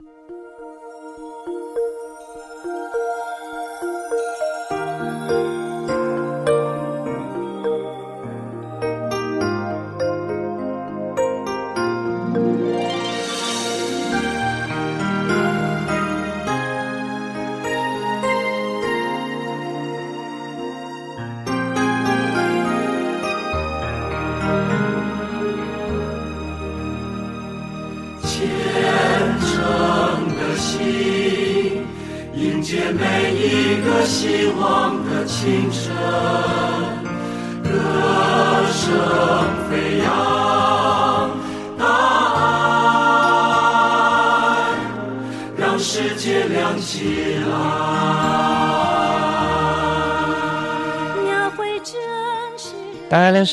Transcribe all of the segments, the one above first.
大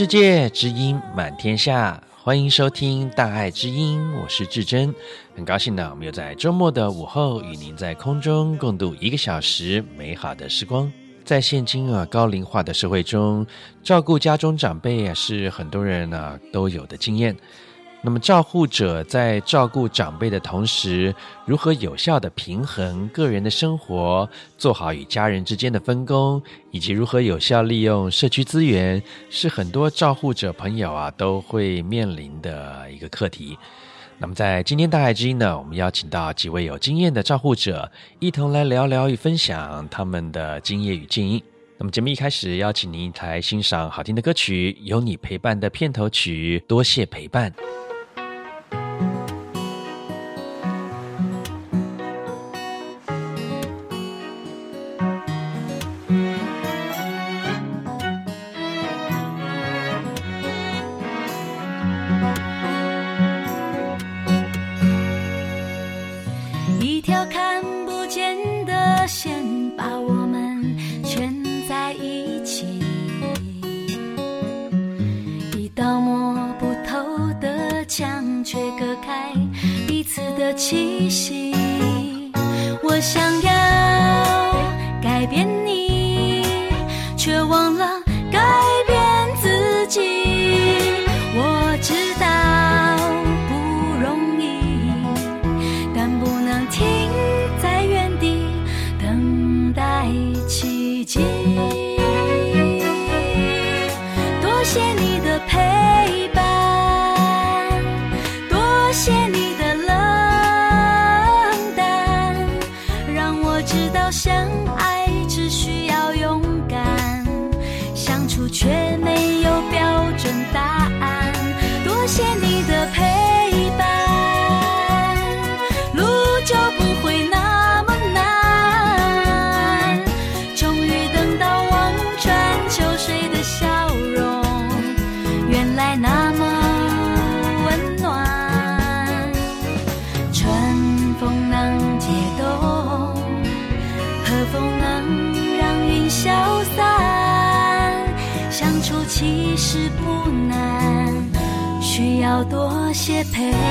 世界，之音满天下，欢迎收听大爱之音，我是至真，很高兴呢，我们又在周末的午后与您在空中共度一个小时美好的时光。在现今啊高龄化的社会中，照顾家中长辈啊是很多人呢都有的经验。那么，照护者在照顾长辈的同时，如何有效地平衡个人的生活，做好与家人之间的分工，以及如何有效利用社区资源，是很多照护者朋友啊都会面临的一个课题。那么，在今天大爱之音呢，我们邀请到几位有经验的照护者，一同来聊聊与分享他们的经验与建议。那么，节目一开始邀请您来欣赏好听的歌曲，有你陪伴的片头曲，多谢陪伴。谢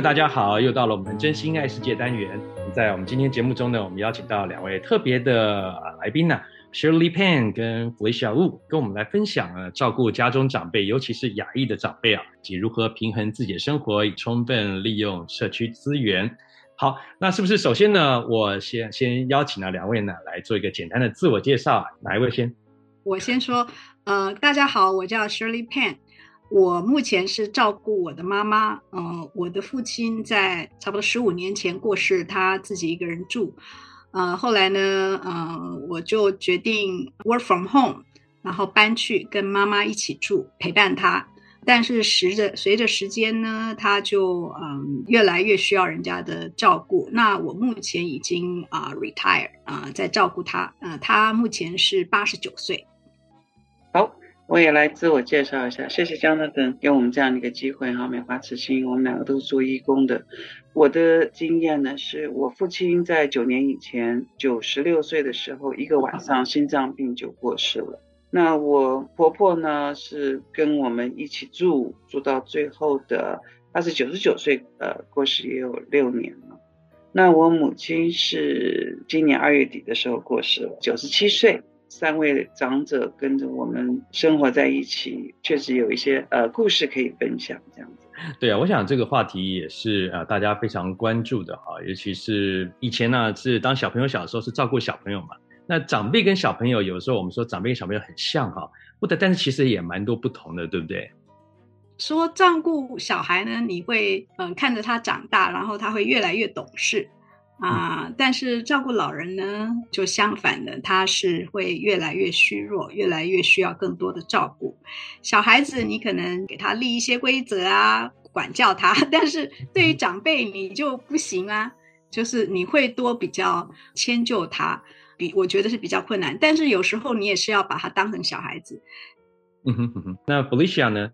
大家好！又到了我们真心爱世界单元。在我们今天节目中呢，我们邀请到两位特别的来宾呢，Shirley Pan 跟 Felicia Wu，跟我们来分享呢，照顾家中长辈，尤其是亚裔的长辈啊，及如何平衡自己的生活，以充分利用社区资源。好，那是不是首先呢，我先先邀请了两位呢，来做一个简单的自我介绍。哪一位先？我先说，呃，大家好，我叫 Shirley Pan。我目前是照顾我的妈妈，嗯、呃，我的父亲在差不多十五年前过世，他自己一个人住，呃，后来呢，嗯、呃，我就决定 work from home，然后搬去跟妈妈一起住，陪伴她。但是随着随着时间呢，他就嗯、越来越需要人家的照顾。那我目前已经啊、retire 啊、在照顾他，呃，他目前是八十九岁。好。我也来自我介绍一下，谢谢 Jonathan 给我们这样的一个机会哈。美华慈心，我们两个都是做义工的。我的经验呢，是我父亲在九年以前，九十六岁的时候，一个晚上心脏病就过世了。那我婆婆呢，是跟我们一起住，住到最后的，她是九十九岁，呃，过世也有六年了。那我母亲是今年二月底的时候过世了，九十七岁。三位长者跟着我们生活在一起，确实有一些呃故事可以分享，这样子。对啊，我想这个话题也是呃大家非常关注的哈，尤其是以前呢是当小朋友小的时候是照顾小朋友嘛，那长辈跟小朋友有时候我们说长辈跟小朋友很像哈，不的，但是其实也蛮多不同的，对不对？说照顾小孩呢，你会嗯、呃、看着他长大，然后他会越来越懂事。啊，但是照顾老人呢，就相反的，他是会越来越虚弱，越来越需要更多的照顾。小孩子，你可能给他立一些规则啊，管教他，但是对于长辈你就不行啊，就是你会多比较迁就他，比我觉得是比较困难。但是有时候你也是要把他当成小孩子。嗯哼哼哼，那 Felicia 呢？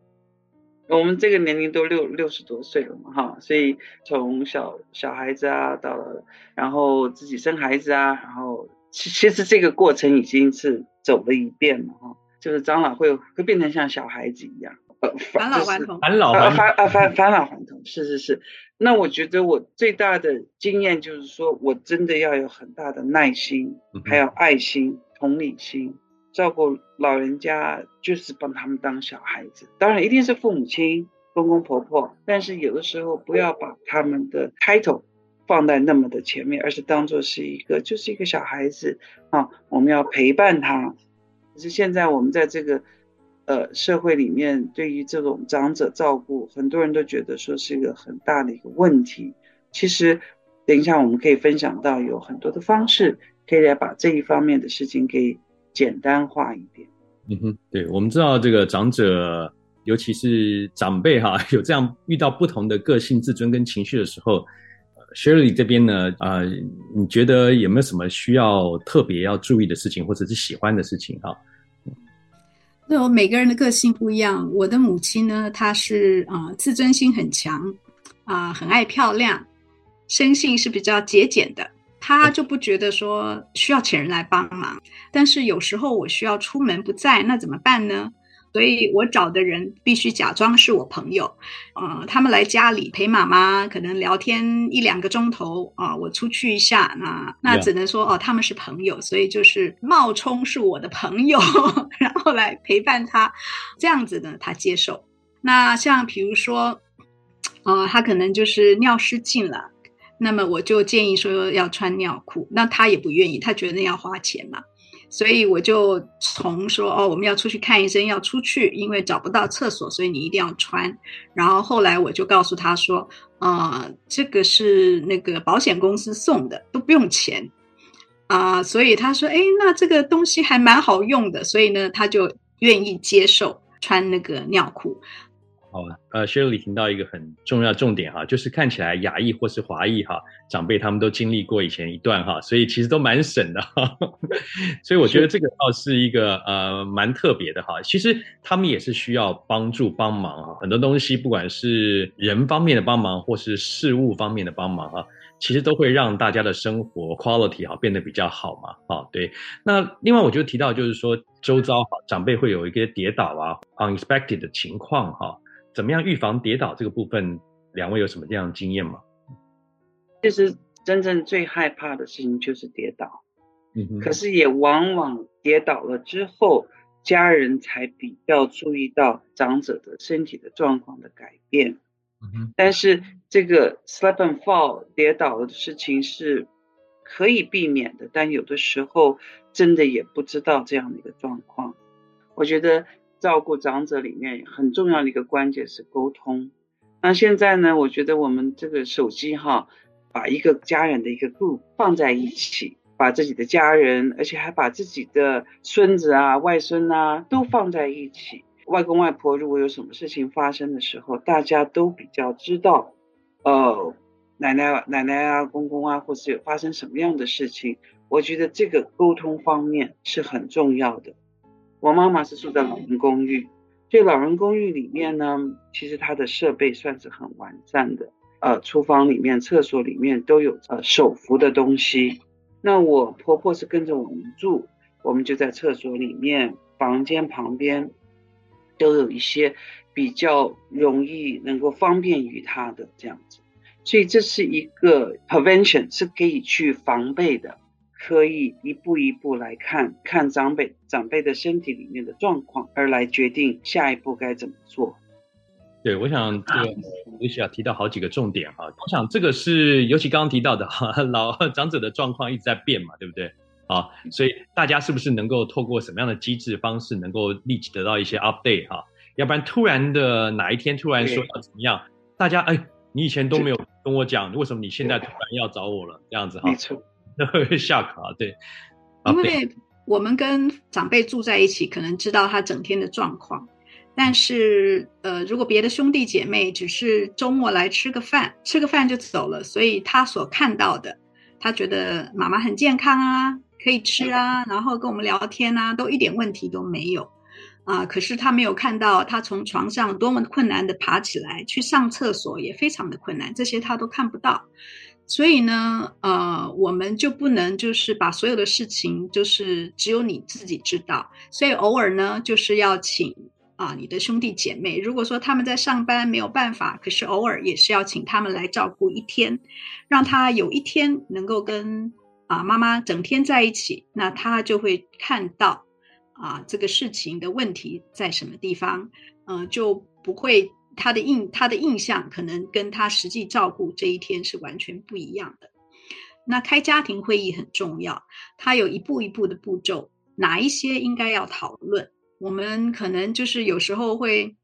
我们这个年龄都六六十多岁了嘛，哈，所以从小小孩子啊，到了然后自己生孩子啊，然后其其实这个过程已经是走了一遍了，哈，就是长老会会变成像小孩子一样，呃，返老还童，返老还返啊返返老还童，是是是。那我觉得我最大的经验就是说，我真的要有很大的耐心，还有爱心、同理心。照顾老人家就是帮他们当小孩子，当然一定是父母亲、公公婆婆，但是有的时候不要把他们的 title 放在那么的前面，而是当做是一个就是一个小孩子啊，我们要陪伴他。可是现在我们在这个呃社会里面，对于这种长者照顾，很多人都觉得说是一个很大的一个问题。其实等一下我们可以分享到有很多的方式，可以来把这一方面的事情给。简单化一点。嗯哼，对，我们知道这个长者，尤其是长辈哈，有这样遇到不同的个性、自尊跟情绪的时候，呃，Shirley 这边呢，啊、呃，你觉得有没有什么需要特别要注意的事情，或者是喜欢的事情哈？那我每个人的个性不一样。我的母亲呢，她是啊、呃，自尊心很强，啊、呃，很爱漂亮，生性是比较节俭的。他就不觉得说需要请人来帮忙，但是有时候我需要出门不在，那怎么办呢？所以我找的人必须假装是我朋友，呃，他们来家里陪妈妈，可能聊天一两个钟头啊，呃，我出去一下，那那只能说哦，他们是朋友，所以就是冒充是我的朋友，然后来陪伴他，这样子呢，他接受。那像比如说，呃，他可能就是尿失禁了。那么我就建议说要穿尿裤，那他也不愿意，他觉得那要花钱嘛，所以我就从说哦，我们要出去看医生，要出去，因为找不到厕所，所以你一定要穿。然后后来我就告诉他说，啊、呃，这个是那个保险公司送的，都不用钱啊、所以他说，哎，那这个东西还蛮好用的，所以呢，他就愿意接受穿那个尿裤。好，呃，Shirley 听到一个很重要重点哈，就是看起来亚裔或是华裔哈，长辈他们都经历过以前一段哈，所以其实都蛮省的哈，所以我觉得这个倒是一个呃蛮特别的哈。其实他们也是需要帮助帮忙哈，很多东西不管是人方面的帮忙或是事物方面的帮忙哈，其实都会让大家的生活 quality 哈变得比较好嘛。啊，对。那另外我就提到就是说周遭哈长辈会有一个跌倒啊 unexpected 的情况哈。怎么样预防跌倒这个部分？两位有什么这样的经验吗？其实真正最害怕的事情就是跌倒，可是也往往跌倒了之后，家人才比较注意到长者的身体的状况的改变。嗯，但是这个 slip and fall 跌倒了的事情是可以避免的，但有的时候真的也不知道这样的一个状况。我觉得照顾长者里面很重要的一个关键是沟通。那现在呢，我觉得我们这个手机哈，把一个家人的一个 group 放在一起，把自己的家人，而且还把自己的孙子啊、外孙啊都放在一起。外公外婆如果有什么事情发生的时候，大家都比较知道，呃，奶奶、奶奶啊、公公啊，或是发生什么样的事情。我觉得这个沟通方面是很重要的。我妈妈是住在老人公寓。这老人公寓里面呢，其实它的设备算是很完善的，呃，厨房里面、厕所里面都有呃手扶的东西。那我婆婆是跟着我们住，我们就在厕所里面、房间旁边都有一些比较容易能够方便于她的这样子，所以这是一个 prevention 是可以去防备的。可以一步一步来看看长辈长辈的身体里面的状况，而来决定下一步该怎么做。对，我想这个尤其要提到好几个重点哈。我想这个是尤其刚刚提到的哈，老长者的状况一直在变嘛，对不对？啊，所以大家是不是能够透过什么样的机制方式，能够立即得到一些 update 哈？要不然突然的哪一天突然说要怎么样，大家哎，你以前都没有跟我讲，为什么你现在突然要找我了？这样子哈。没错。下课对，因为我们跟长辈住在一起，可能知道他整天的状况。但是，呃，如果别的兄弟姐妹只是周末来吃个饭，吃个饭就走了，所以他所看到的，他觉得妈妈很健康啊，可以吃啊，然后跟我们聊天啊，都一点问题都没有啊。可是他没有看到他从床上多么困难的爬起来去上厕所，也非常的困难，这些他都看不到。所以呢，呃，我们就不能就是把所有的事情就是只有你自己知道。所以偶尔呢，就是要请啊、你的兄弟姐妹，如果说他们在上班没有办法，可是偶尔也是要请他们来照顾一天，让他有一天能够跟啊、妈妈整天在一起，那他就会看到啊、这个事情的问题在什么地方，嗯、就不会。他的印他的印象可能跟他实际照顾这一天是完全不一样的。那开家庭会议很重要，他有一步一步的步骤，哪一些应该要讨论？我们可能就是有时候会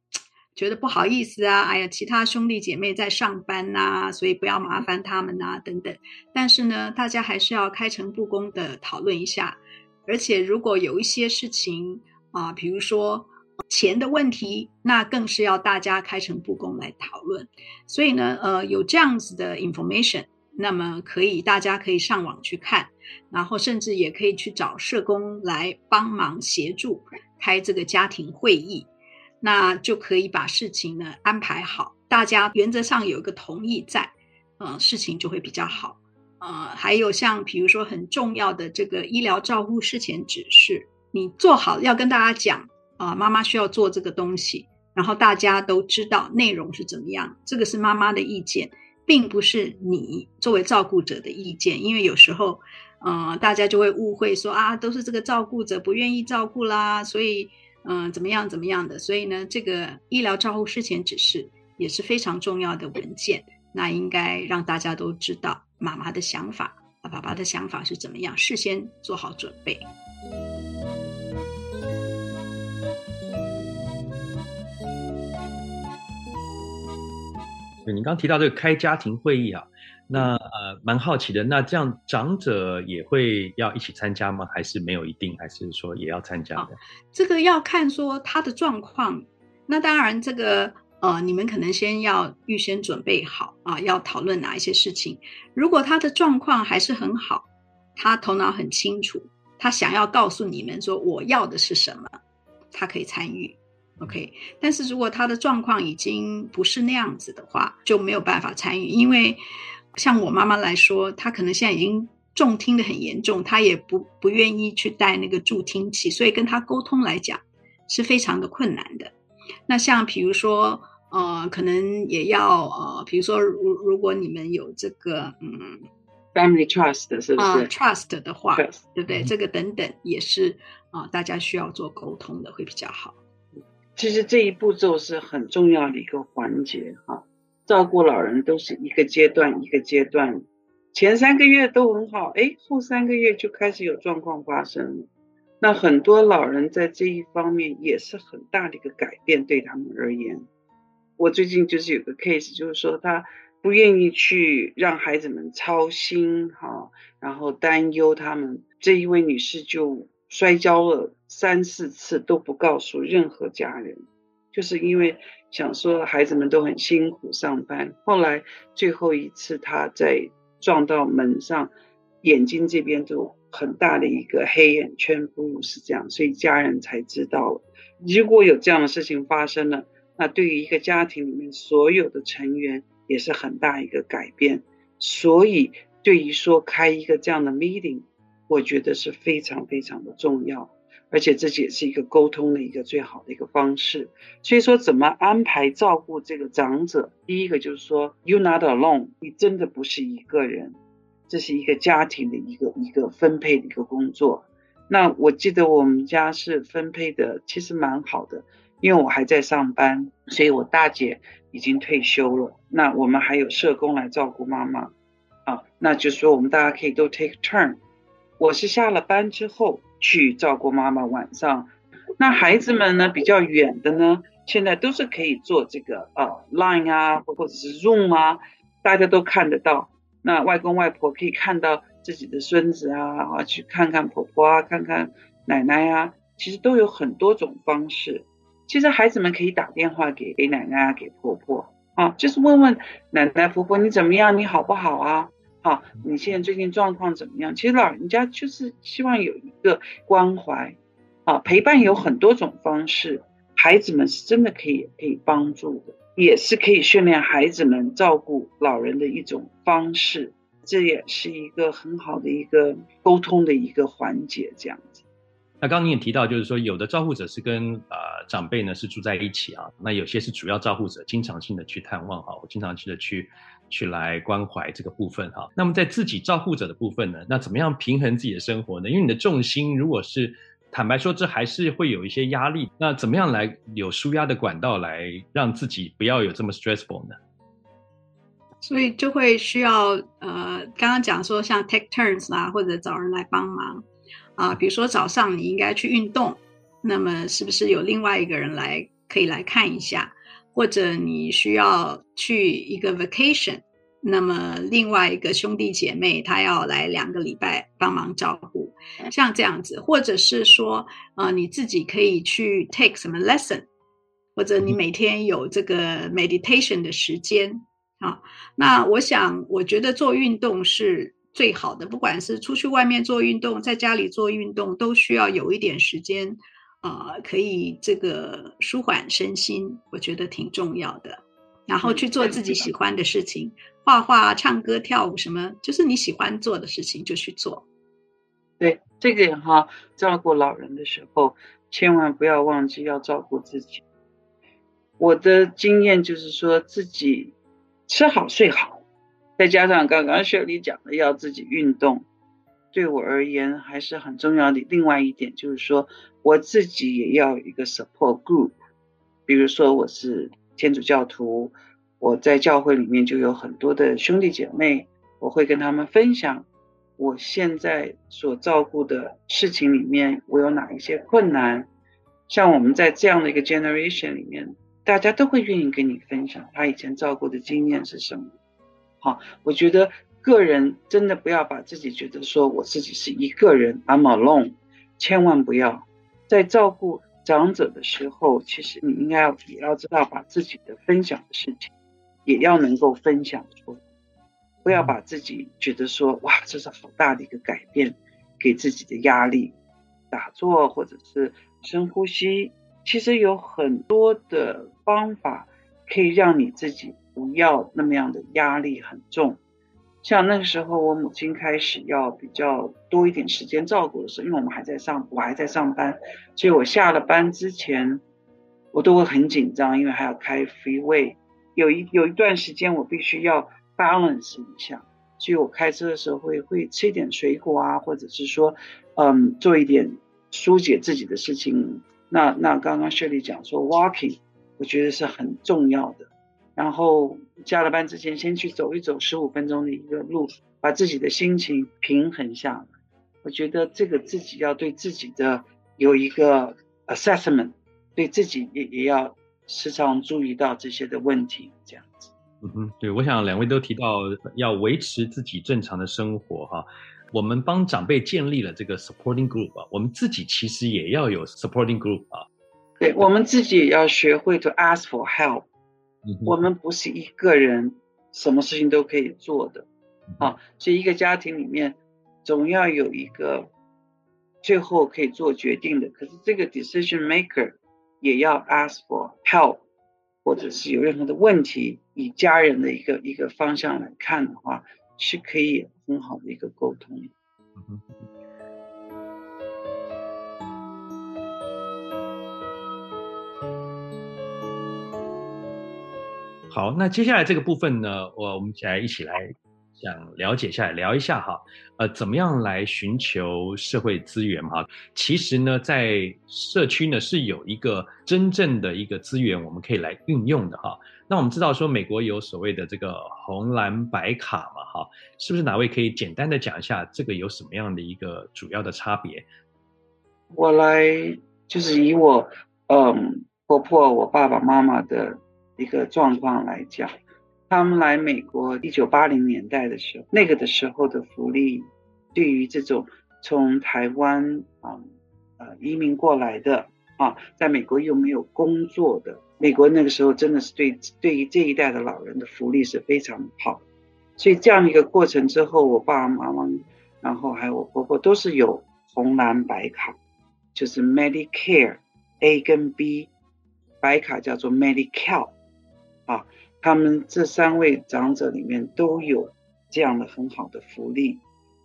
觉得不好意思啊，哎呀，其他兄弟姐妹在上班呐，所以不要麻烦他们呐，等等。但是呢，大家还是要开诚布公的讨论一下。而且如果有一些事情啊，比如说。钱的问题，那更是要大家开诚布公来讨论。所以呢，呃，有这样子的 information，那么可以大家可以上网去看，然后甚至也可以去找社工来帮忙协助开这个家庭会议，那就可以把事情呢安排好。大家原则上有一个同意在，呃，事情就会比较好。呃，还有像比如说很重要的这个医疗照护事前指示，你做好要跟大家讲。啊，妈妈需要做这个东西，然后大家都知道内容是怎么样。这个是妈妈的意见，并不是你作为照顾者的意见。因为有时候，呃，大家就会误会说啊，都是这个照顾者不愿意照顾啦，所以，嗯、怎么样怎么样的。所以呢，这个医疗照护事前指示也是非常重要的文件。那应该让大家都知道妈妈的想法，爸爸的想法是怎么样，事先做好准备。对，你刚刚提到这个开家庭会议啊，那呃蛮好奇的，那这样长者也会要一起参加吗？还是没有一定？还是说也要参加的？这个要看说他的状况。那当然，这个呃，你们可能先要预先准备好啊，要讨论哪一些事情。如果他的状况还是很好，他头脑很清楚，他想要告诉你们说我要的是什么，他可以参与。OK，但是如果他的状况已经不是那样子的话，就没有办法参与。因为像我妈妈来说，她可能现在已经重听的很严重，她也不不愿意去戴那个助听器，所以跟她沟通来讲是非常的困难的。那像比如说呃，可能也要呃，比如说如如果你们有这个嗯，family trust 是不是？啊，trust 的话，trust，对不对？嗯、这个等等也是啊、呃，大家需要做沟通的会比较好。其实这一步骤是很重要的一个环节哈，照顾老人都是一个阶段一个阶段，前三个月都很好，哎，后三个月就开始有状况发生了。那很多老人在这一方面也是很大的一个改变，对他们而言。我最近就是有个 case，就是说他不愿意去让孩子们操心哈，然后担忧他们。这一位女士就摔跤了三四次都不告诉任何家人，就是因为想说孩子们都很辛苦上班。后来最后一次他在撞到门上，眼睛这边就很大的一个黑眼圈，不是这样，所以家人才知道了。如果有这样的事情发生了。那对于一个家庭里面所有的成员也是很大一个改变，所以对于说开一个这样的 meeting，我觉得是非常非常的重要，而且这也是一个沟通的一个最好的一个方式。所以说怎么安排照顾这个长者，第一个就是说 you're not alone，你真的不是一个人，这是一个家庭的一个一个分配的一个工作。那我记得我们家是分配的其实蛮好的。因为我还在上班，所以我大姐已经退休了。那我们还有社工来照顾妈妈，啊，那就是说我们大家可以都 take turn。我是下了班之后去照顾妈妈晚上。那孩子们呢，比较远的呢，现在都是可以做这个呃 Line 啊，或或者是 Zoom 啊，大家都看得到。那外公外婆可以看到自己的孙子啊，啊，去看看婆婆啊，看看奶奶啊，其实都有很多种方式。其实孩子们可以打电话给给奶奶啊，给婆婆啊，就是问问奶奶婆婆你怎么样，你好不好啊？好，你现在最近状况怎么样？其实老人家就是希望有一个关怀，啊，陪伴有很多种方式，孩子们是真的可以可以帮助的，也是可以训练孩子们照顾老人的一种方式，这也是一个很好的一个沟通的一个环节，这样子。那刚刚你也提到，就是说有的照护者是跟呃长辈呢是住在一起啊，那有些是主要照护者，经常性的去探望哈，我经常性的去去来关怀这个部分哈。那么在自己照护者的部分呢，那怎么样平衡自己的生活呢？因为你的重心如果是坦白说，这还是会有一些压力。那怎么样来有舒压的管道来让自己不要有这么 stressful 呢？所以就会需要呃，刚刚讲说像 take turns 啊，或者找人来帮忙。啊，比如说早上你应该去运动，那么是不是有另外一个人来可以来看一下？或者你需要去一个 vacation，那么另外一个兄弟姐妹他要来两个礼拜帮忙照顾，像这样子，或者是说，呃，你自己可以去 take 什么 lesson，或者你每天有这个 meditation 的时间啊。那我想，我觉得做运动是。最好的，不管是出去外面做运动，在家里做运动，都需要有一点时间，啊、呃，可以这个舒缓身心，我觉得挺重要的。然后去做自己喜欢的事情，画画、唱歌、跳舞，什么就是你喜欢做的事情就去做。对，这个哈，照顾老人的时候，千万不要忘记要照顾自己。我的经验就是说，自己吃好睡好。再加上刚刚雪莉讲的要自己运动，对我而言还是很重要的。另外一点就是说，我自己也要一个 support group。比如说我是天主教徒，我在教会里面就有很多的兄弟姐妹，我会跟他们分享我现在所照顾的事情里面我有哪一些困难。像我们在这样的一个 generation 里面，大家都会愿意跟你分享他以前照顾的经验是什么。好，我觉得个人真的不要把自己觉得说我自己是一个人，I'm alone，千万不要。在照顾长者的时候，其实你应该也要知道把自己的分享的事情，也要能够分享出来，不要把自己觉得说哇，这是好大的一个改变，给自己的压力。打坐或者是深呼吸，其实有很多的方法可以让你自己。不要那么样的压力很重，像那个时候我母亲开始要比较多一点时间照顾的时候，因为我们还在上，我还在上班，所以我下了班之前，我都会很紧张，因为还要开 freeway，有一有一段时间我必须要 balance 一下，所以我开车的时候会会吃一点水果啊，或者是说，嗯，做一点疏解自己的事情。那那刚刚 Shirley 讲说 walking，我觉得是很重要的。然后下了班之前，先去走一走十五分钟的一个路，把自己的心情平衡下来。我觉得这个自己要对自己的有一个 assessment。对自己也也要时常注意到这些的问题，这样子。嗯哼，对，我想两位都提到要维持自己正常的生活哈。我们帮长辈建立了这个 supporting group 啊，我们自己其实也要有 supporting group 啊。对，我们自己也要学会 to ask for help。嗯，我们不是一个人什么事情都可以做的啊，所以一个家庭里面总要有一个最后可以做决定的。可是这个 decision maker。也要 ask for help，或者是有任何的问题，以家人的一个一个方向来看的话，是可以很好的一个沟通。好，那接下来这个部分呢，我我们起来一起来。想了解一下，聊一下哈，呃，怎么样来寻求社会资源哈？其实呢，在社区呢是有一个真正的一个资源，我们可以来运用的哈。那我们知道说，美国有所谓的这个红蓝白卡嘛哈，是不是哪位可以简单的讲一下这个有什么样的一个主要的差别？我来就是以我嗯婆婆、我爸爸妈妈的一个状况来讲。他们来美国一九八零年代的时候，那个的时候的福利，对于这种从台湾啊呃移民过来的啊，在美国又没有工作的，美国那个时候真的是对对于这一代的老人的福利是非常好。所以这样一个过程之后，我爸爸妈妈，然后还有我婆婆都是有红蓝白卡，就是 Medicare A 跟 B，白卡叫做 Medicare 啊。他们这三位长者里面都有这样的很好的福利，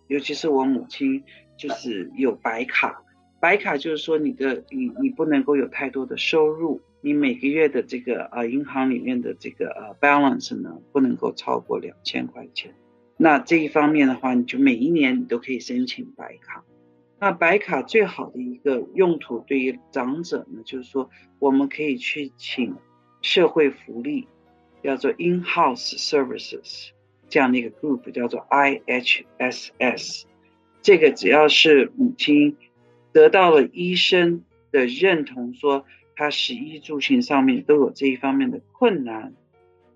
尤其是我母亲就是有白卡，白卡就是说你的你你不能够有太多的收入，你每个月的这个呃银行里面的这个呃 balance 呢不能够超过两千块钱，那这一方面的话，你就每一年你都可以申请白卡。那白卡最好的一个用途对于长者呢，就是说我们可以去请社会福利。叫做 In-house Services 这样的一个 group 叫做 IHSS，这个只要是母亲得到了医生的认同，说她食衣住行上面都有这一方面的困难，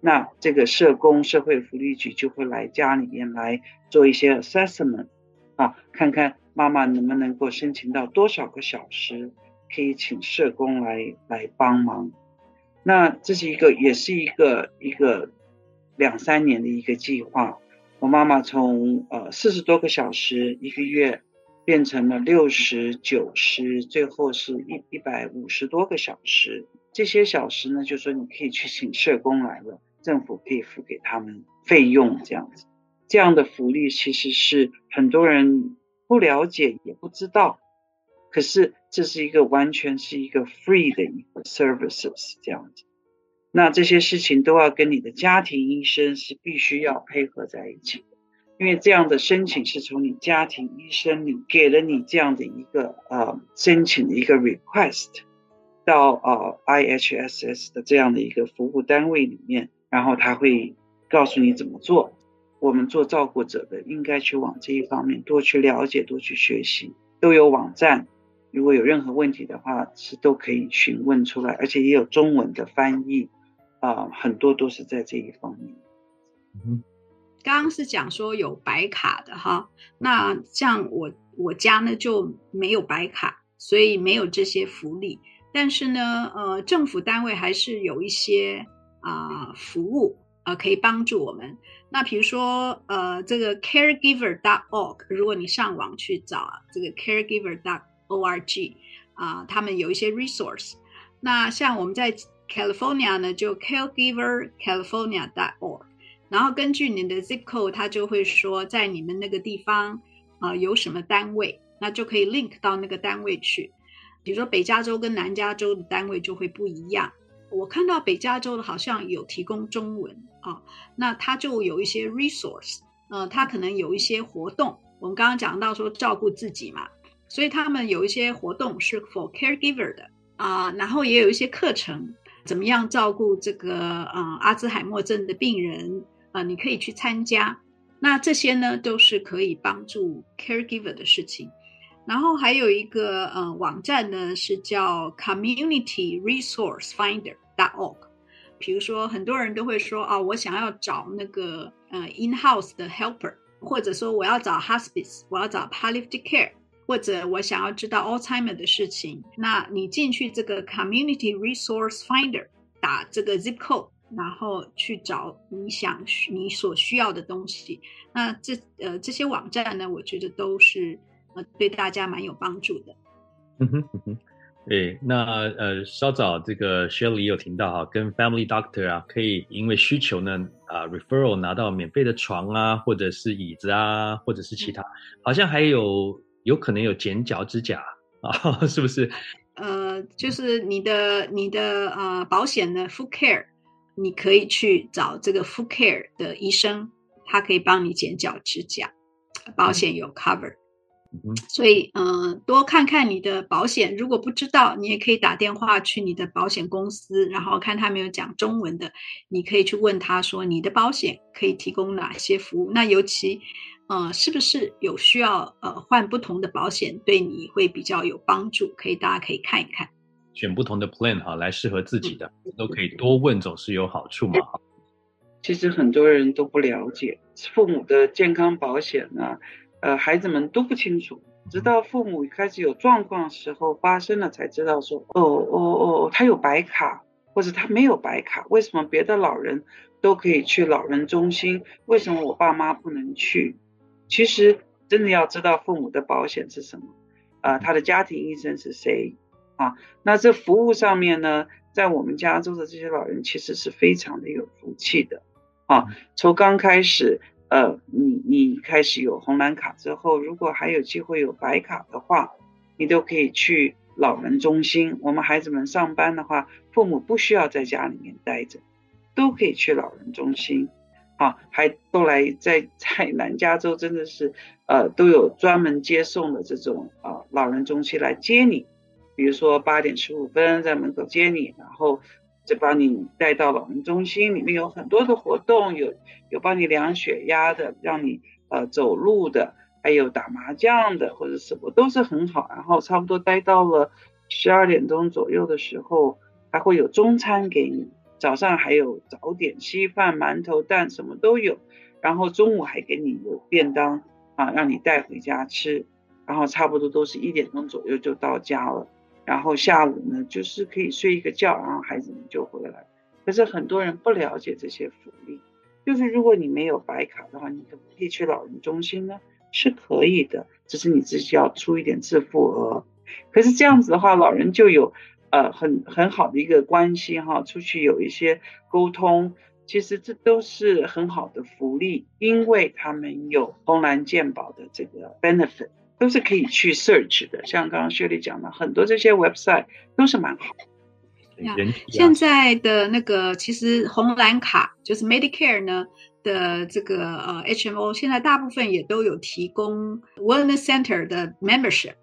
那这个社工社会福利局就会来家里面来做一些 assessment 啊，看看妈妈能不能够申请到多少个小时，可以请社工来来帮忙。那这是一个，也是一个一个两三年的一个计划。我妈妈从呃四十多个小时一个月，变成了六十九十，最后是一一百五十多个小时。这些小时呢，就说你可以去请社工来了，政府可以付给他们费用，这样子。这样的福利其实是很多人不了解也不知道。可是这是一个完全是一个 free 的一个 services 这样子，那这些事情都要跟你的家庭医生是必须要配合在一起，因为这样的申请是从你家庭医生你给了你这样的一个呃申请的一个 request 到呃 IHSS 的这样的一个服务单位里面，然后他会告诉你怎么做。我们做照顾者的应该去往这一方面多去了解，多去学习，都有网站。如果有任何问题的话，是都可以询问出来，而且也有中文的翻译，啊、呃，很多都是在这一方面。嗯，刚刚是讲说有白卡的哈，那像我我家呢就没有白卡，所以没有这些福利。但是呢，呃，政府单位还是有一些啊、呃、服务啊、呃、可以帮助我们。那比如说，呃，这个 caregiver.org，如果你上网去找这个 caregiver.org。Org 啊，他们有一些 resource。那像我们在 California 呢，就 caregivercalifornia.org。然后根据你的 zip code，它就会说在你们那个地方啊、有什么单位，那就可以 link 到那个单位去。比如说北加州跟南加州的单位就会不一样。我看到北加州的好像有提供中文啊，那它就有一些 resource，呃，它可能有一些活动。我们刚刚讲到说照顾自己嘛，所以他们有一些活动是 for caregiver 的啊，然后也有一些课程，怎么样照顾这个呃阿兹海默症的病人啊，你可以去参加。那这些呢都是可以帮助 caregiver 的事情。然后还有一个呃网站呢是叫 Community Resource Finder dot org。比如说很多人都会说啊，我想要找那个呃 in house 的 helper。或者说我要找 hospice，我要找 palliative care，或者我想要知道 Alzheimer 的事情，那你进去这个 Community Resource Finder，打这个 zip code，然后去找你想你所需要的东西。那这呃这些网站呢，我觉得都是呃对大家蛮有帮助的。嗯哼嗯哼。对，那呃，稍早这个 Shirley 有听到哈，跟 Family Doctor 啊，可以因为需求呢啊，referral 拿到免费的床啊，或者是椅子啊，或者是其他，嗯、好像还有有可能有剪脚趾甲啊，是不是？呃，就是你的你的呃保险的 Full Care，你可以去找这个 Full Care 的医生，他可以帮你剪脚趾甲，保险有 cover。嗯所以，嗯，多看看你的保险。如果不知道，你也可以打电话去你的保险公司，然后看他没有讲中文的，你可以去问他说，你的保险可以提供哪些服务？那尤其，呃，是不是有需要呃换不同的保险，对你会比较有帮助？可以，大家可以看一看，选不同的 plan 哈，来适合自己的，都可以多问，总是有好处嘛。其实很多人都不了解父母的健康保险呢。呃，孩子们都不清楚，直到父母开始有状况的时候发生了，才知道说，哦哦哦，他有白卡，或者他没有白卡，为什么别的老人都可以去老人中心，为什么我爸妈不能去？其实真的要知道父母的保险是什么，啊、他的家庭医生是谁啊？那这服务上面呢，在我们加州的这些老人其实是非常的有福气的，啊，从刚开始。呃，你你开始有红蓝卡之后，如果还有机会有白卡的话，你都可以去老人中心。我们孩子们上班的话，父母不需要在家里面待着，都可以去老人中心。啊，还都来在在南加州，真的是呃都有专门接送的这种啊、老人中心来接你，比如说八点十五分在门口接你，然后。就把你带到老人中心，里面有很多的活动，有有帮你量血压的，让你呃走路的，还有打麻将的，或者什么都是很好。然后差不多待到了十二点钟左右的时候，还会有中餐给你，早上还有早点稀饭、馒头、蛋什么都有。然后中午还给你有便当啊，让你带回家吃。然后差不多都是一点钟左右就到家了。然后下午呢，就是可以睡一个觉，然后孩子们就回来。可是很多人不了解这些福利，就是如果你没有白卡的话，你可不可以去老人中心呢？是可以的，只是你自己要出一点自付额。可是这样子的话，老人就有呃很很好的一个关系哈，出去有一些沟通，其实这都是很好的福利，因为他们有红蓝健保的这个 benefit。都是可以去 search 的，像刚刚雪莉讲的，很多这些 website 都是蛮好的。现在的那个其实红蓝卡就是 Medicare 呢的这个呃 HMO，现在大部分也都有提供 Wellness Center 的 membership。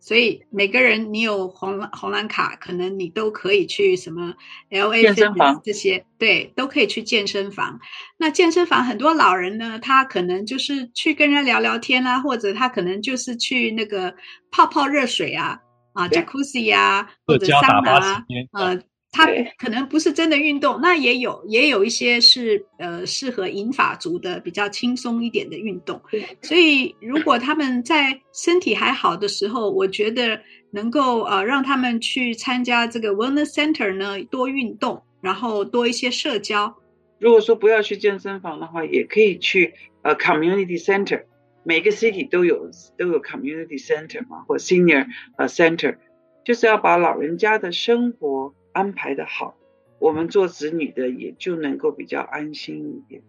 所以每个人，你有红红蓝卡，可能你都可以去什么 LA 健身房这些，对，都可以去健身房。那健身房很多老人呢，他可能就是去跟人聊聊天啊，或者他可能就是去那个泡泡热水啊，啊，Jacuzzi 啊，或者桑拿啊，呃。他可能不是真的运动，那也有也有一些是呃适合银发族的比较轻松一点的运动。所以如果他们在身体还好的时候，我觉得能够呃让他们去参加这个 Wellness Center 呢，多运动，然后多一些社交。如果说不要去健身房的话，也可以去呃 Community Center，每个 city 都有都有 Community Center 嘛，或 Senior 呃 Center，就是要把老人家的生活。安排的好，我们做子女的也就能够比较安心一点。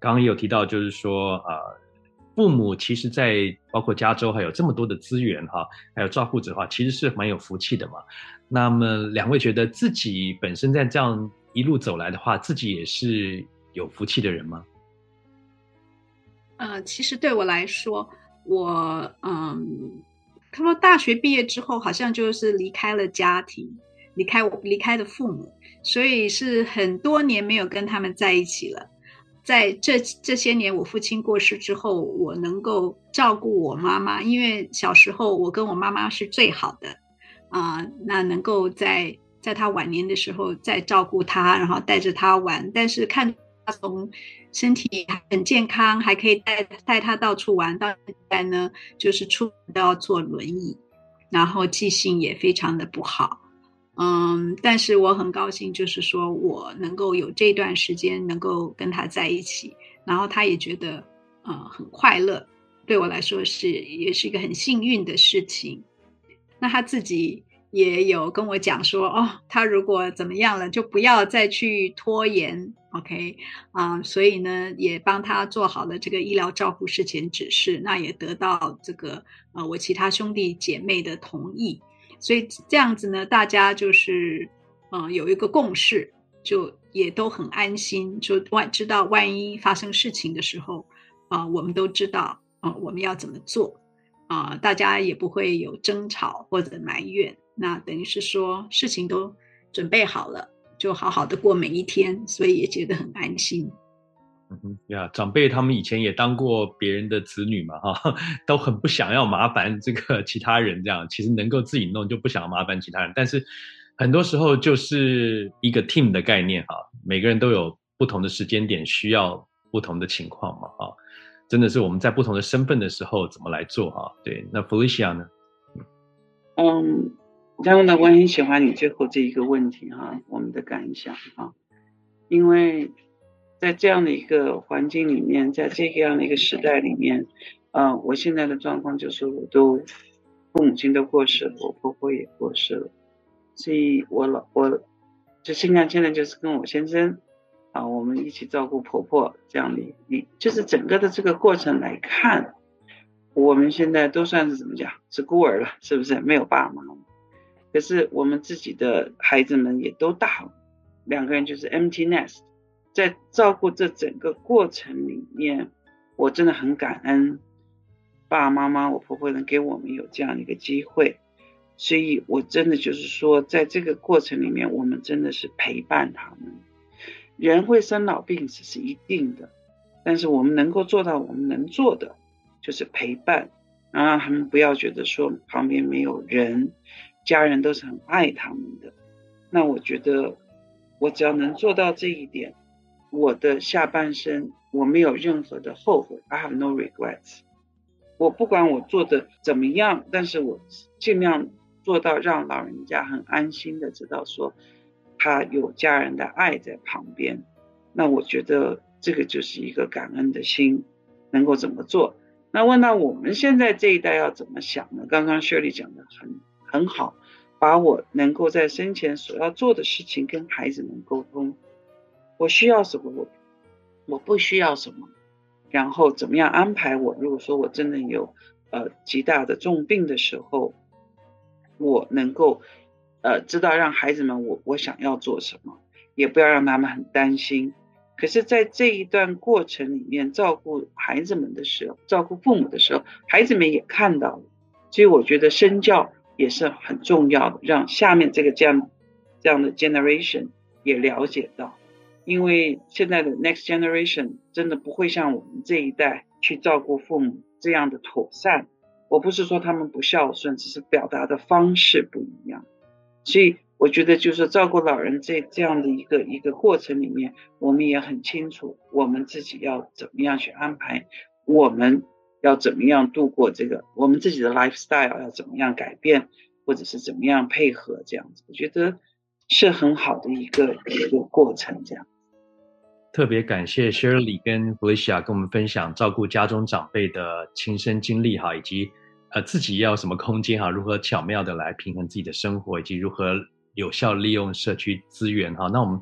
刚刚有提到，就是说啊、呃，父母其实，在包括加州还有这么多的资源哈，还有照顾者的话，其实是蛮有福气的嘛。那么两位觉得自己本身在这样一路走来的话，自己也是有福气的人吗？呃，其实对我来说，我嗯，他说大学毕业之后，好像就是离开了家庭，离开我离开了父母，所以是很多年没有跟他们在一起了。在这这些年，我父亲过世之后，我能够照顾我妈妈，因为小时候我跟我妈妈是最好的啊、那能够在在她晚年的时候再照顾她，然后带着她玩，但是看从身体很健康，还可以带带他到处玩，到现在呢，就是出门都要坐轮椅，然后记性也非常的不好。嗯，但是我很高兴，就是说我能够有这段时间能够跟他在一起，然后他也觉得，呃，很快乐，对我来说是也是一个很幸运的事情。那他自己也有跟我讲说，哦，他如果怎么样了，就不要再去拖延，OK，啊，所以呢，也帮他做好了这个医疗照护事前指示，那也得到这个呃我其他兄弟姐妹的同意。所以这样子呢，大家就是，嗯、呃，有一个共识，就也都很安心，就万知道万一发生事情的时候，啊、我们都知道，啊、呃，我们要怎么做，啊、大家也不会有争吵或者埋怨，那等于是说事情都准备好了，就好好的过每一天，所以也觉得很安心。嗯哼，呀，长辈他们以前也当过别人的子女嘛，哈，都很不想要麻烦这个其他人，这样其实能够自己弄就不想要麻烦其他人，但是很多时候就是一个 team 的概念哈，每个人都有不同的时间点需要不同的情况嘛，哈，真的是我们在不同的身份的时候怎么来做哈，对，那 Felicia 呢？嗯，这样的我很喜欢你最后这一个问题哈，我们的感想啊，因为。在这样的一个环境里面，在这个样的一个时代里面，呃，我现在的状况就是，我都父母亲都过世了，我婆婆也过世了，所以我老我就现在现在就是跟我先生啊，我们一起照顾婆婆这样的，一就是整个的这个过程来看，我们现在都算是怎么讲，是孤儿了，是不是？没有爸妈，可是我们自己的孩子们也都大了，两个人就是 empty nest。在照顾这整个过程里面，我真的很感恩爸爸妈妈、我婆婆能给我们有这样的一个机会，所以我真的就是说，在这个过程里面，我们真的是陪伴他们。人会生老病死是一定的，但是我们能够做到我们能做的，就是陪伴，然后让他们不要觉得说旁边没有人，家人都是很爱他们的。那我觉得，我只要能做到这一点。我的下半生，我没有任何的后悔，I have no regrets。我不管我做的怎么样，但是我尽量做到让老人家很安心的知道说，他有家人的爱在旁边。那我觉得这个就是一个感恩的心，能够怎么做？那问到我们现在这一代要怎么想呢？刚刚 Shirley 讲的很很好，把我能够在生前所要做的事情跟孩子们沟通。我需要什么？我我不需要什么？然后怎么样安排我？如果说我真的有呃极大的重病的时候，我能够呃知道让孩子们我我想要做什么，也不要让他们很担心。可是，在这一段过程里面，照顾孩子们的时候，照顾父母的时候，孩子们也看到了。所以，我觉得身教也是很重要的，让下面这个这样这样的 generation 也了解到。因为现在的 next generation 真的不会像我们这一代去照顾父母这样的妥善。我不是说他们不孝顺，只是表达的方式不一样。所以我觉得就是照顾老人这这样的一个一个过程里面，我们也很清楚我们自己要怎么样去安排，我们要怎么样度过这个，我们自己的 lifestyle 要怎么样改变，或者是怎么样配合这样子。我觉得是很好的一个一个过程这样。特别感谢 Shirley 跟 Felicia 跟我们分享照顾家中长辈的亲身经历哈，以及呃自己要什么空间哈，如何巧妙的来平衡自己的生活，以及如何有效利用社区资源哈。那我们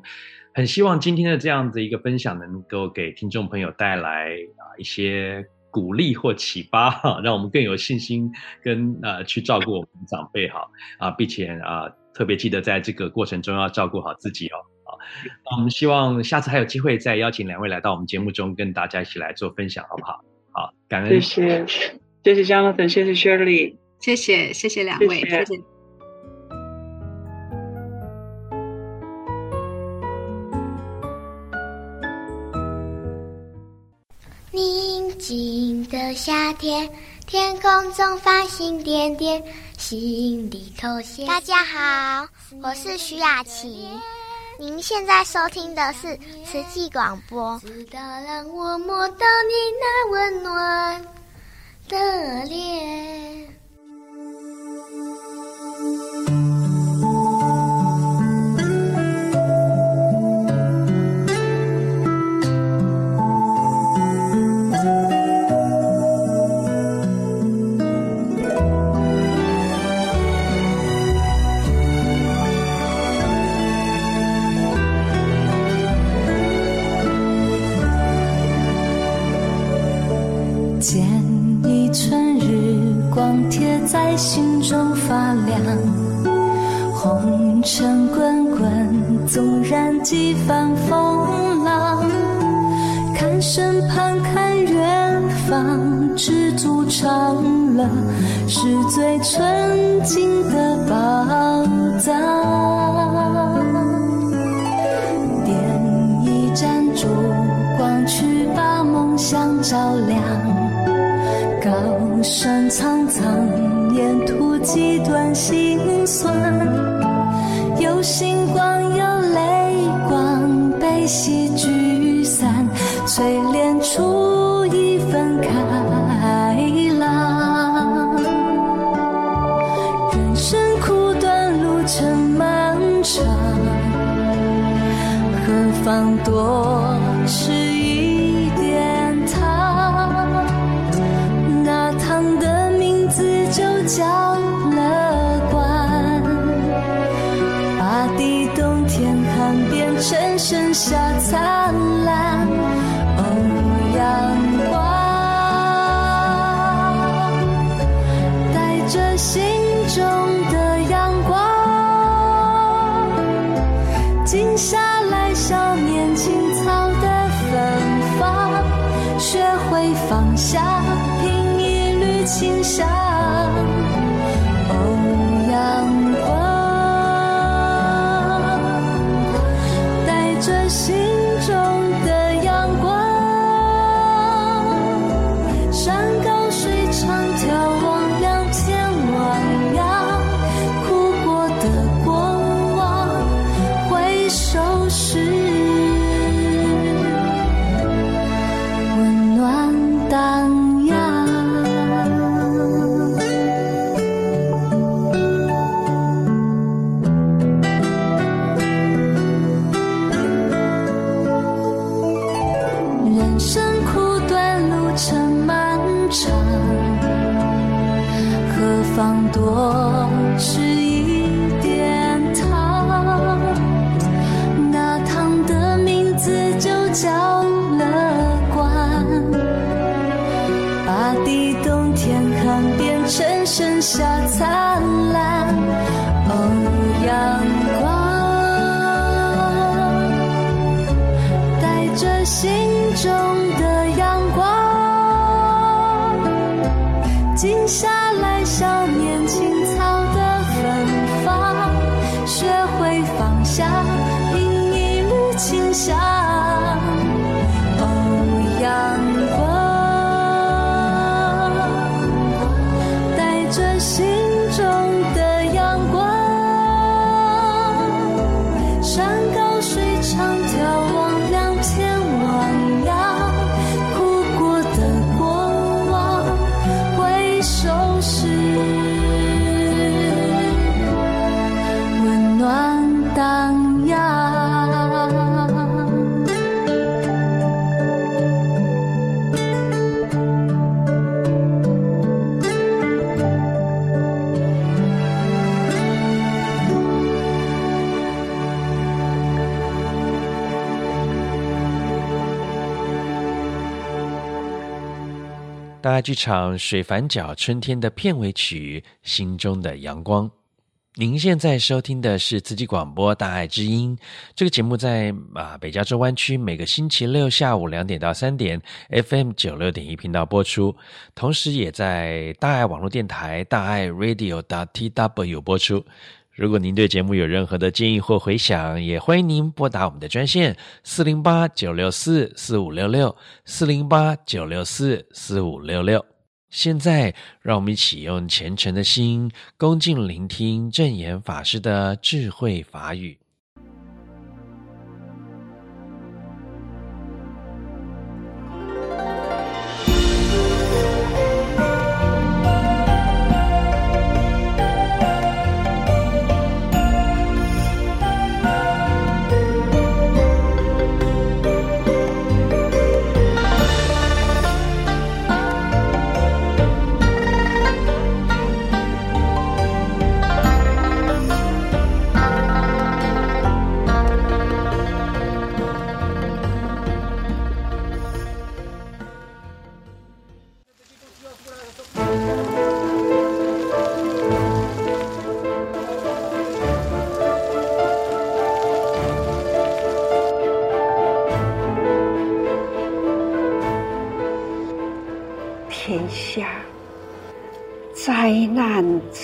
很希望今天的这样的一个分享能够给听众朋友带来啊一些鼓励或启发哈，让我们更有信心跟呃去照顾我们的长辈哈啊，并且啊特别记得在这个过程中要照顾好自己哦。好，那我们希望下次还有机会再邀请两位来到我们节目中，跟大家一起来做分享，好不好？好，感恩。谢谢，谢谢 Jonathan，谢谢 Shirley，谢谢，谢谢两位，谢谢。谢谢宁静的夏天，天空中繁星点点，心里头写。大家好，我是徐雅琪。您现在收听的是慈济广播。直到让我摸到你那温暖的脸。心中发亮，红尘滚滚，纵然几番风浪，看身旁，看远方，知足常乐，是最纯净的宝藏。点一盏烛光，去把梦想照亮，高山苍苍。沿途几段心酸，有星光有泪光，悲喜聚散，淬炼出一份开朗。人生苦短，路程漫长，何妨多剧场水反角春天的片尾曲《心中的阳光》。您现在收听的是慈济广播《大爱之音》这个节目在，在啊北加州湾区每个星期六下午两点到三点，FM 九六点一频道播出，同时也在大爱网络电台大爱 Radio.TW 播出。如果您对节目有任何的建议或回想，也欢迎您拨打我们的专线四零八九六四四五六六四零八九六四四五六六。现在，让我们一起用虔诚的心，恭敬聆听正言法师的智慧法语。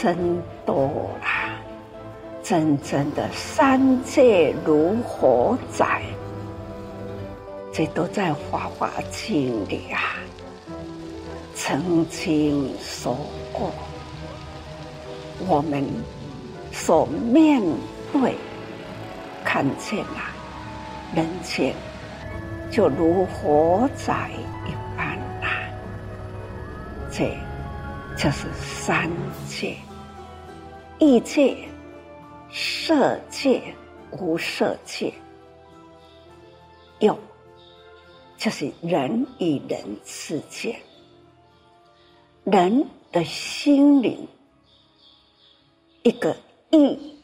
真多啦！真正的三界如火宅，这都在《法华经》里啊，曾经说过。我们所面对、看见啊，人间就如火宅一般、啊，这就是三界。意界、色界、无色界，有就是人与人之间，人的心灵一个意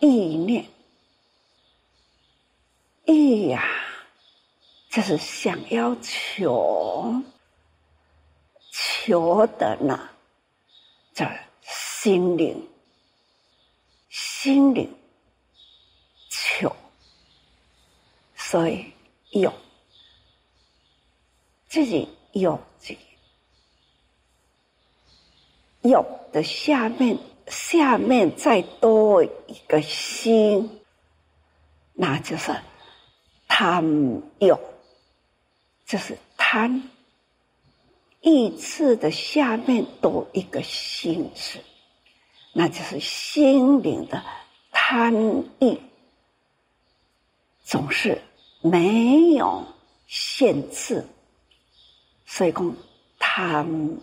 意念意呀，就是想要求求的呢，这。心灵，心灵求，所以有自己有自己有的下面，下面再多一个心，那就是贪有，就是贪。意志的下面多一个心字。那就是心灵的贪欲，总是没有限制，所以讲贪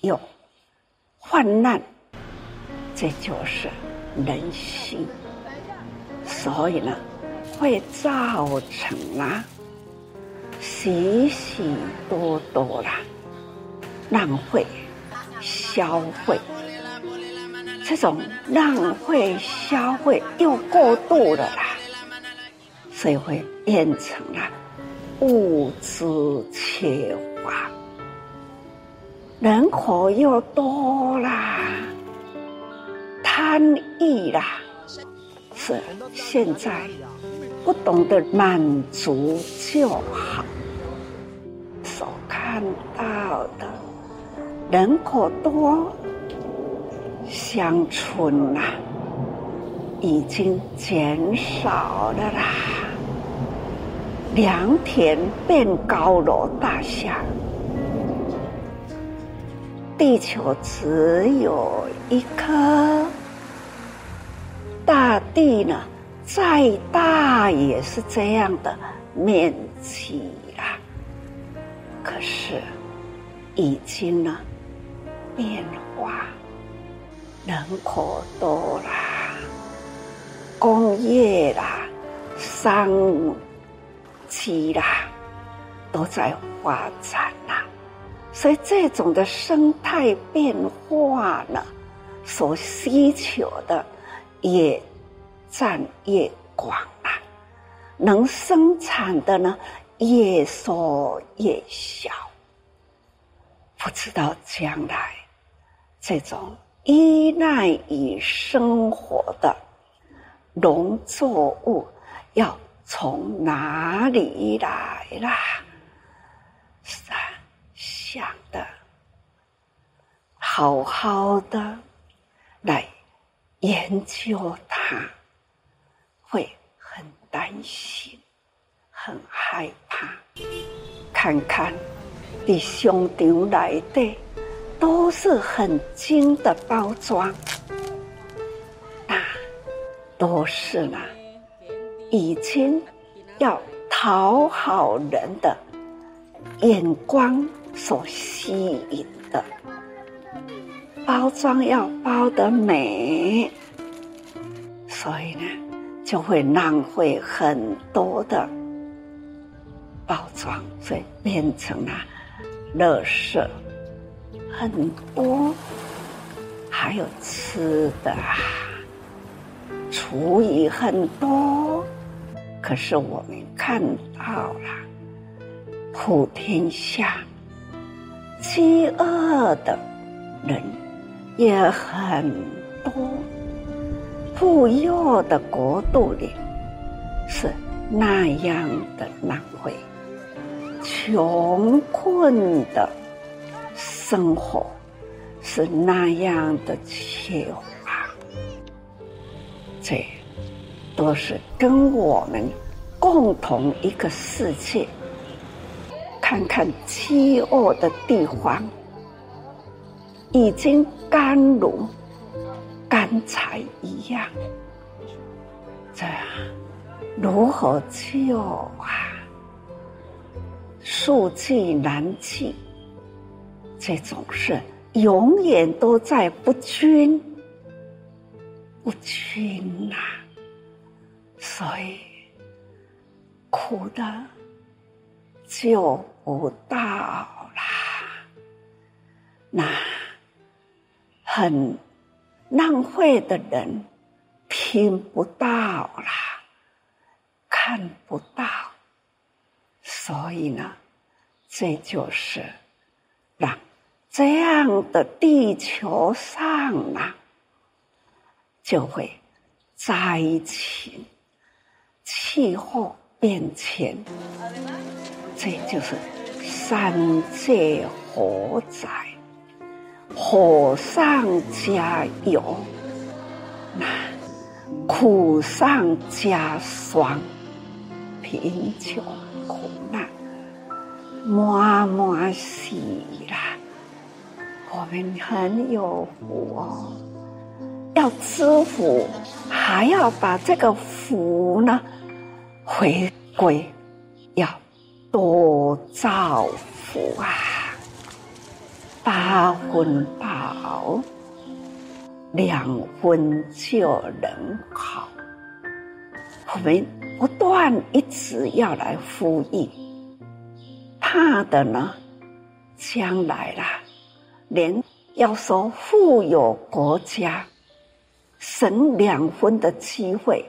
有患难，这就是人心。所以呢，会造成啦许许多多啦浪费消费。这种浪费消费又过度了啦，所以会变成了物质缺乏，人口又多啦，贪欲啦，是现在不懂得满足就好，所看到的人口多。乡村呐，已经减少了啦。良田变高楼大厦，地球只有一颗，大地呢，再大也是这样的面积啦。可是，已经呢，变化。人口多啦，工业啦，商机啦，都在发展啦，所以这种的生态变化呢，所需求的也占越广啦，能生产的呢，越缩越小，不知道将来这种依赖于生活的农作物要从哪里来啦？是啊，想的好好的来研究它，会很担心，很害怕。看看。的商场来的都是很精的包装，啊，都是呢，已经要讨好人的眼光所吸引的，包装要包得美，所以呢，就会浪费很多的包装，所以变成了。垃圾很多，还有吃的，厨艺很多。可是我们看到了，普天下饥饿的人也很多，富有的国度里是那样的浪费。穷困的生活是那样的缺乏，这都是跟我们共同一个世界。看看饥饿的地方，已经干如干柴一样，这如何救啊？数据难记，这种事永远都在不均，不均呐、啊，所以苦的就不到啦，那很浪费的人听不到啦，看不到。所以呢，这就是让这样的地球上啊，就会灾情、气候变迁，这就是三界火灾，火上加油，那苦上加霜，贫穷。苦难，满满是啦。我们很有福哦，要知福，还要把这个福呢回归，要多造福啊。八分饱，两分就能好。我们不断一直要来呼吁，怕的呢，将来啦，连要说富有国家省两分的机会，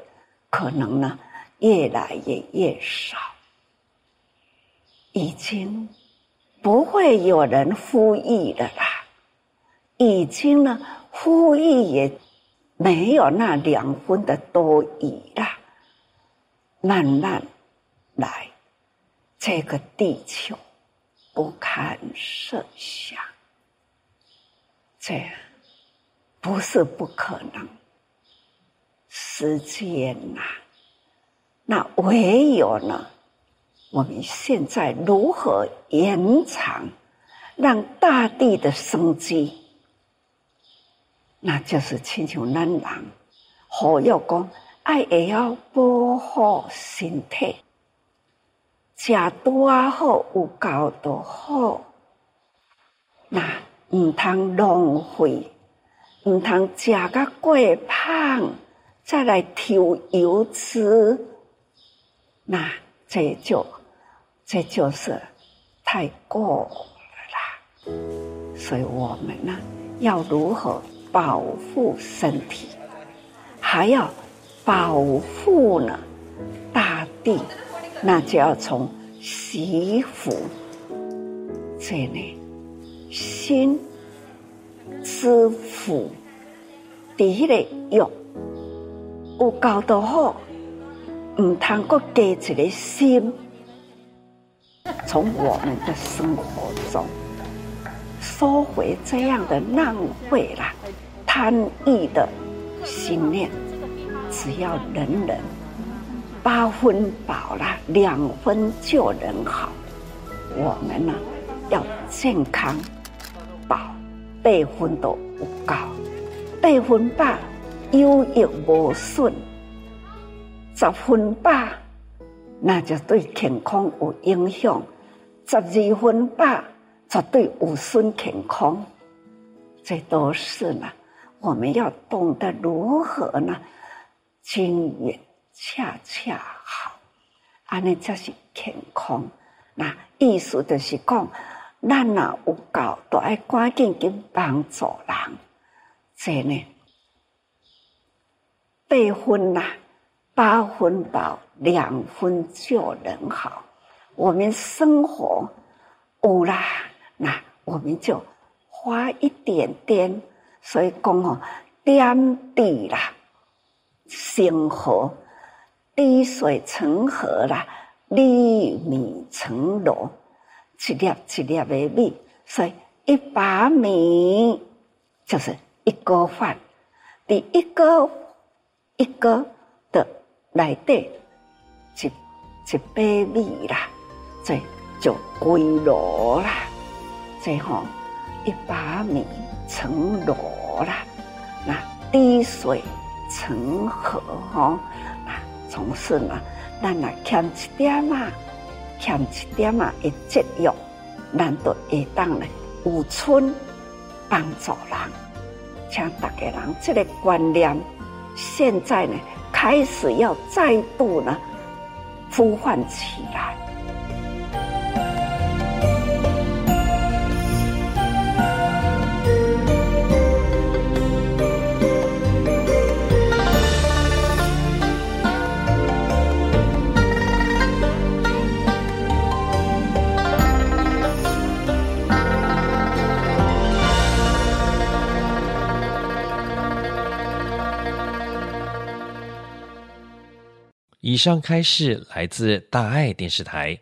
可能呢越来越越少，已经不会有人呼吁的啦，已经呢呼吁也没有那两分的多余啦。慢慢来，这个地球不堪设想，这不是不可能。时间呐、啊，那唯有呢，我们现在如何延长，让大地的生机，那就是亲像咱人，好要讲。爱也要保护身体，吃多好，有够多好。那唔通浪费，唔通食个过胖，再来抽油脂。那这就这就是太过了啦。所以我们呢，要如何保护身体，还要。保护呢，大地，那就要从惜福这里心知福，第一个用有搞得好，唔通过加一个心，从我们的生活中收回这样的浪费啦、贪欲的心念，只要人人八分饱了，两分就能好。我们呢，要健康，八分都有够，八分饱有益无损，十分饱那就对健康有影响，十二分饱绝对有损健康。这都是呢，我们要懂得如何呢，均匀恰恰好，安尼才是健康。那意思就是讲，咱若有够，都爱赶紧去帮助人。这呢，八分呐，八分饱，两分就能好。我们生活有啦，那我们就花一点点。所以讲哦，点滴啦，成河，滴水成河啦。粒米成篓，一粒一粒的米，所以一把米就是一个饭。第一个一个的来对，一一把米啦，这就归篓啦。最后一把米成篓啦，那滴水成河哈，那从事呢。咱若欠一点啊，欠一点啊，的节约，咱都会当呢有村帮助人，请大家人这个观念，现在呢开始要再度呢呼唤起来。以上开示来自大爱电视台。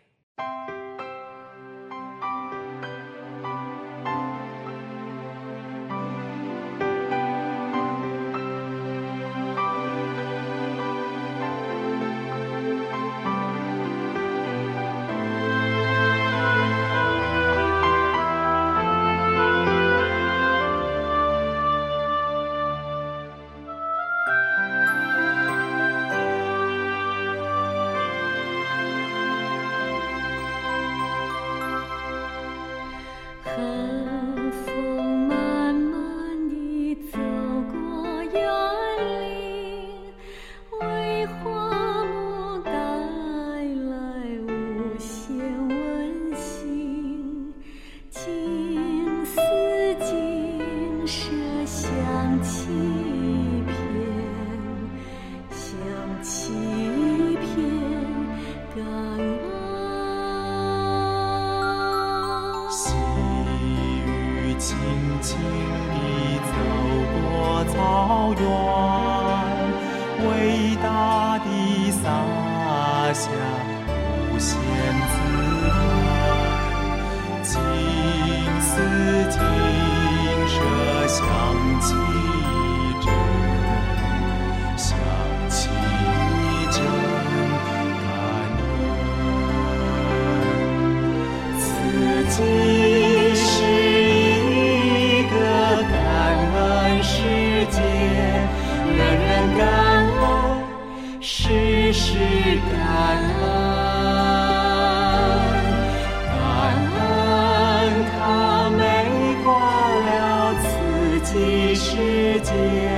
世界。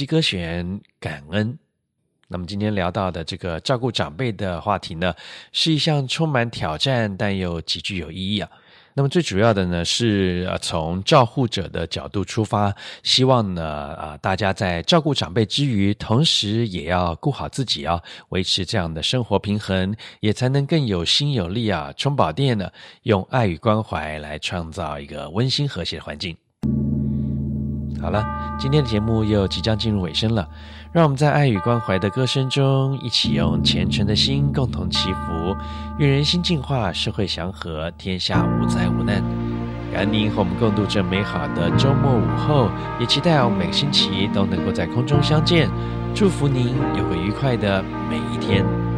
四季歌选感恩。那么今天聊到的这个照顾长辈的话题呢，是一项充满挑战但又极具有意义啊。那么最主要的呢，是呃从照护者的角度出发，希望呢啊大家在照顾长辈之余，同时也要顾好自己啊，维持这样的生活平衡，也才能更有心有力啊，充饱电呢，用爱与关怀来创造一个温馨和谐的环境。好了，今天的节目又即将进入尾声了，让我们在爱与关怀的歌声中，一起用虔诚的心共同祈福，愿人心净化，社会祥和，天下无灾无难。感恩您和我们共度这美好的周末午后，也期待我们每个星期都能够在空中相见。祝福您有个愉快的每一天。